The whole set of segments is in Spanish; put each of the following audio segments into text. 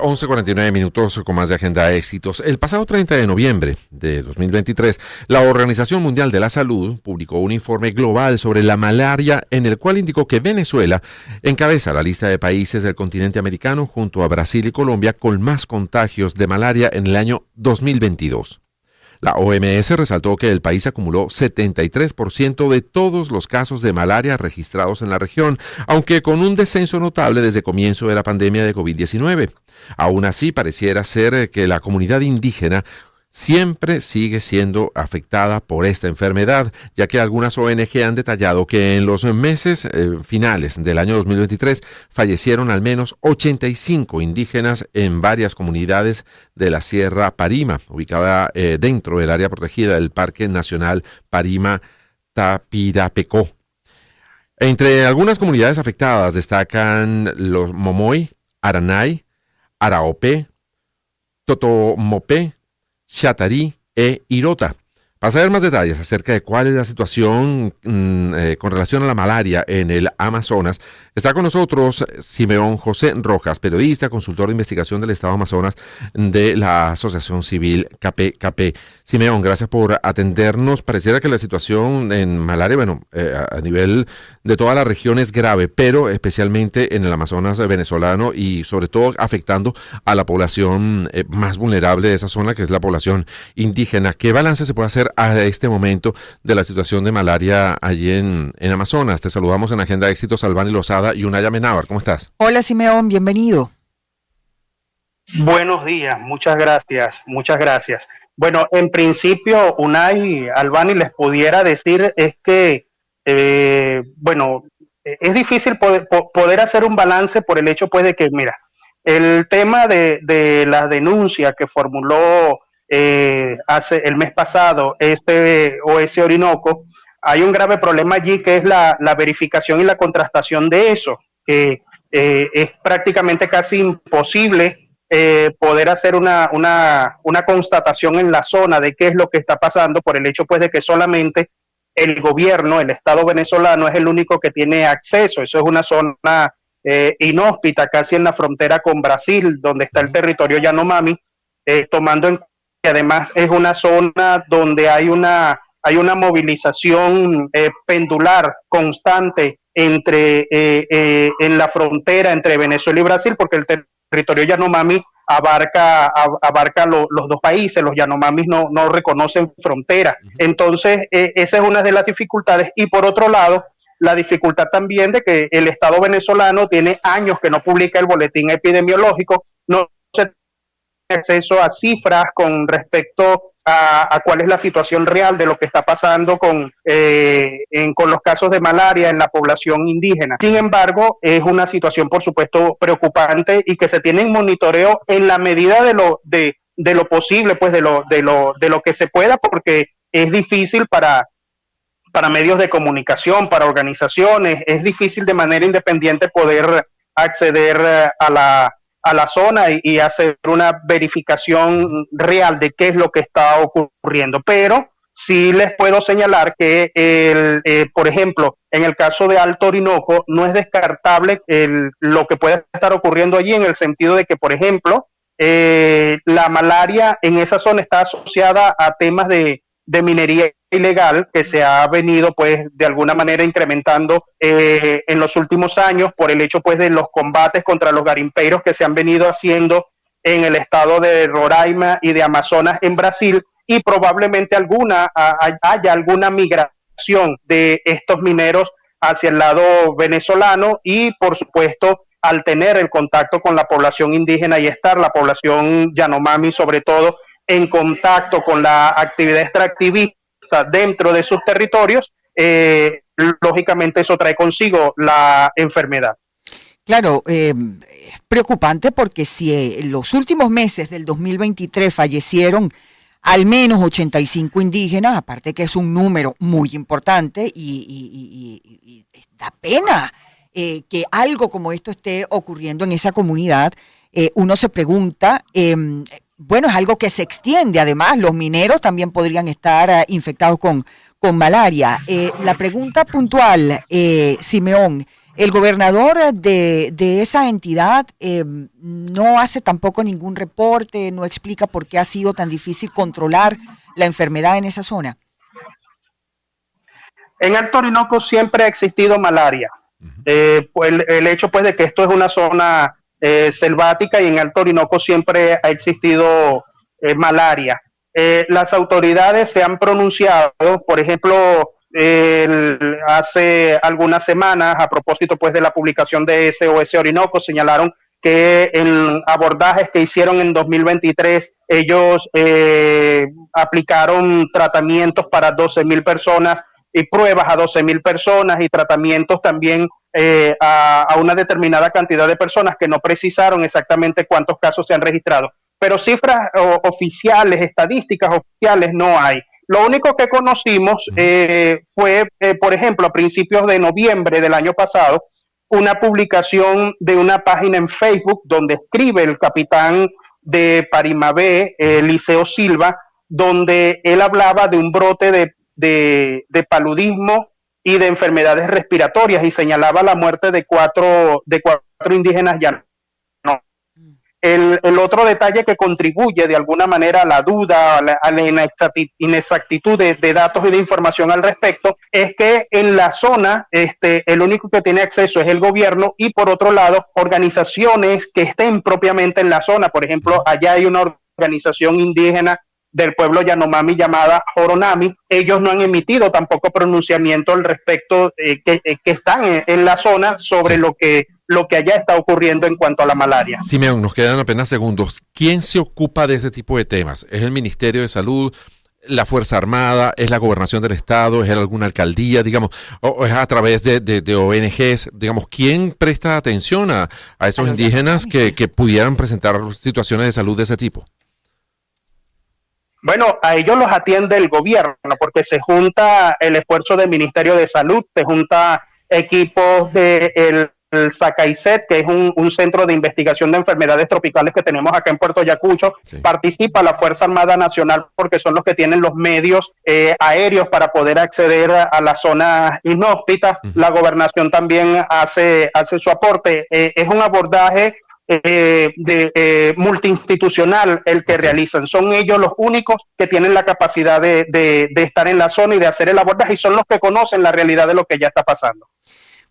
11.49 minutos con más de agenda éxitos. El pasado 30 de noviembre de 2023, la Organización Mundial de la Salud publicó un informe global sobre la malaria en el cual indicó que Venezuela encabeza la lista de países del continente americano junto a Brasil y Colombia con más contagios de malaria en el año 2022. La OMS resaltó que el país acumuló 73% de todos los casos de malaria registrados en la región, aunque con un descenso notable desde comienzo de la pandemia de COVID-19. Aún así, pareciera ser que la comunidad indígena siempre sigue siendo afectada por esta enfermedad, ya que algunas ONG han detallado que en los meses eh, finales del año 2023 fallecieron al menos 85 indígenas en varias comunidades de la Sierra Parima, ubicada eh, dentro del área protegida del Parque Nacional Parima Tapirapecó. Entre algunas comunidades afectadas destacan los Momoy, Aranay, Araopé, Totomopé, Chatari e Irota. Para saber más detalles acerca de cuál es la situación mm, eh, con relación a la malaria en el Amazonas, está con nosotros Simeón José Rojas, periodista, consultor de investigación del Estado Amazonas de la Asociación Civil KPKP. Simeón, gracias por atendernos. Pareciera que la situación en malaria, bueno, eh, a nivel de toda la región es grave, pero especialmente en el Amazonas venezolano y sobre todo afectando a la población eh, más vulnerable de esa zona, que es la población indígena. ¿Qué balance se puede hacer a este momento de la situación de malaria allí en, Amazonas. Te saludamos en Agenda de Éxitos, Albani Lozada y Unaya Menábar. ¿Cómo estás? Hola, Simeón, bienvenido. Buenos días, muchas gracias, muchas gracias. Bueno, en principio, Unai Albani les pudiera decir es que, eh, bueno, es difícil poder, poder, hacer un balance por el hecho, pues, de que, mira, el tema de, de la denuncia que formuló eh, hace el mes pasado este ese Orinoco, hay un grave problema allí que es la, verificación y la contrastación de eso, que eh, es prácticamente casi imposible eh, poder hacer una, una, una, constatación en la zona de qué es lo que está pasando por el hecho pues de que solamente el gobierno, el Estado venezolano es el único que tiene acceso. Eso es una zona inhóspita, casi en la frontera con Brasil, donde está el territorio Yanomami, tomando en además es una zona donde hay una, hay una movilización eh, pendular constante entre, eh, eh, en la frontera entre Venezuela y Brasil, porque el territorio Yanomami abarca, abarca los dos países, los Yanomamis no, no reconocen frontera. Entonces, esa es una de las dificultades. Y por otro lado, la dificultad también de que el Estado venezolano tiene años que no publica el boletín epidemiológico, no acceso a cifras con respecto a, cuál es la situación real de lo que está pasando con, eh, con los casos de malaria en la población indígena. Sin embargo, es una situación, por supuesto, preocupante y que se tiene en monitoreo en la medida de lo, de, de lo posible, pues de lo, de, lo, de lo que se pueda, porque es difícil para, para medios de comunicación, para organizaciones, es difícil de manera independiente poder acceder a la, a la zona y, hacer una verificación real de qué es lo que está ocurriendo. Pero sí les puedo señalar que, el, eh, por ejemplo, en el caso de Alto Orinoco, no es descartable el, lo que puede estar ocurriendo allí en el sentido de que, por ejemplo, eh, la malaria en esa zona está asociada a temas de minería ilegal que se ha venido pues de alguna manera incrementando eh, en los últimos años por el hecho pues de los combates contra los garimpeiros que se han venido haciendo en el estado de Roraima y de Amazonas en Brasil y probablemente alguna haya alguna migración de estos mineros hacia el lado venezolano y por supuesto al tener el contacto con la población indígena y estar la población Yanomami sobre todo en contacto con la actividad extractivista dentro de sus territorios, eh, lógicamente eso trae consigo la enfermedad. Claro, eh, es preocupante porque si en los últimos meses del 2023 fallecieron al menos 85 indígenas, aparte que es un número muy importante y, da pena eh, que algo como esto esté ocurriendo en esa comunidad, uno se pregunta, em, bueno, es algo que se extiende. Además, los mineros también podrían estar eh, infectados con, con malaria. Eh, la pregunta puntual, eh, Simeón, El gobernador de, esa entidad eh, no hace tampoco ningún reporte, no explica por qué ha sido tan difícil controlar la enfermedad en esa zona. En Alto Orinoco siempre ha existido malaria. Eh, pues el, hecho pues de que esto es una zona eh, selvática y en Alto Orinoco siempre ha existido malaria. las autoridades se han pronunciado, por ejemplo, hace algunas semanas, a propósito pues de la publicación de SOS Orinoco, señalaron que en abordajes que hicieron en 2023, ellos eh, aplicaron tratamientos para 12 mil personas y pruebas a 12 mil personas y tratamientos también eh, a, a, una determinada cantidad de personas que no precisaron exactamente cuántos casos se han registrado. Pero cifras oficiales, estadísticas oficiales no hay. Lo único que conocimos eh, fue, eh, por ejemplo, a principios de noviembre del año pasado, una publicación de una página en Facebook donde escribe el capitán de Parimabé, Liceo Silva, donde él hablaba de un brote de, de, paludismo y de enfermedades respiratorias y señalaba la muerte de cuatro, de cuatro indígenas llanos el, otro detalle que contribuye de alguna manera a la duda, a la, inexactitud de, datos y de información al respecto, es que en la zona este, el único que tiene acceso es el gobierno y por otro lado organizaciones que estén propiamente en la zona. Por ejemplo, allá hay una organización indígena del pueblo Yanomami llamada Joronami. Ellos no han emitido tampoco pronunciamiento al respecto eh, que, eh, que, están en, la zona sobre lo que lo que allá está ocurriendo en cuanto a la malaria. Simeón, nos quedan apenas segundos. ¿Quién se ocupa de ese tipo de temas? ¿Es el Ministerio de Salud? la Fuerza Armada, es la gobernación del Estado, es alguna alcaldía, digamos, o es a través de, de, ONGs, digamos, ¿quién presta atención a, esos indígenas que, que, pudieran presentar situaciones de salud de ese tipo? Bueno, a ellos los atiende el gobierno, porque se junta el esfuerzo del Ministerio de Salud, se junta equipos del el SACAICET, que es un, centro de investigación de enfermedades tropicales que tenemos acá en Puerto Yacucho, participa la Fuerza Armada Nacional porque son los que tienen los medios eh, aéreos para poder acceder a, las zonas inhóspitas. La gobernación también hace, hace su aporte. Eh, es un abordaje eh, de, multiinstitucional el que realizan. Son ellos los únicos que tienen la capacidad de, de, estar en la zona y de hacer el abordaje y son los que conocen la realidad de lo que ya está pasando.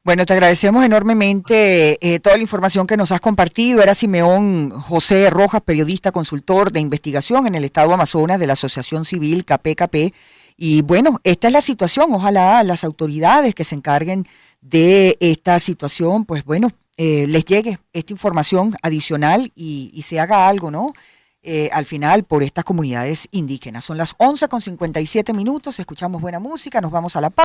Bueno, te agradecemos enormemente eh, toda la información que nos has compartido. Era Simeón José Rojas, periodista consultor de investigación en el Estado Amazonas de la Asociación Civil KPKP. Y bueno, esta es la situación. Ojalá las autoridades que se encarguen de esta situación, pues bueno, eh, les llegue esta información adicional y, se haga algo, ¿no? Eh, al final por estas comunidades indígenas. Son las 11 con 57 minutos, escuchamos buena música, nos vamos a la paz.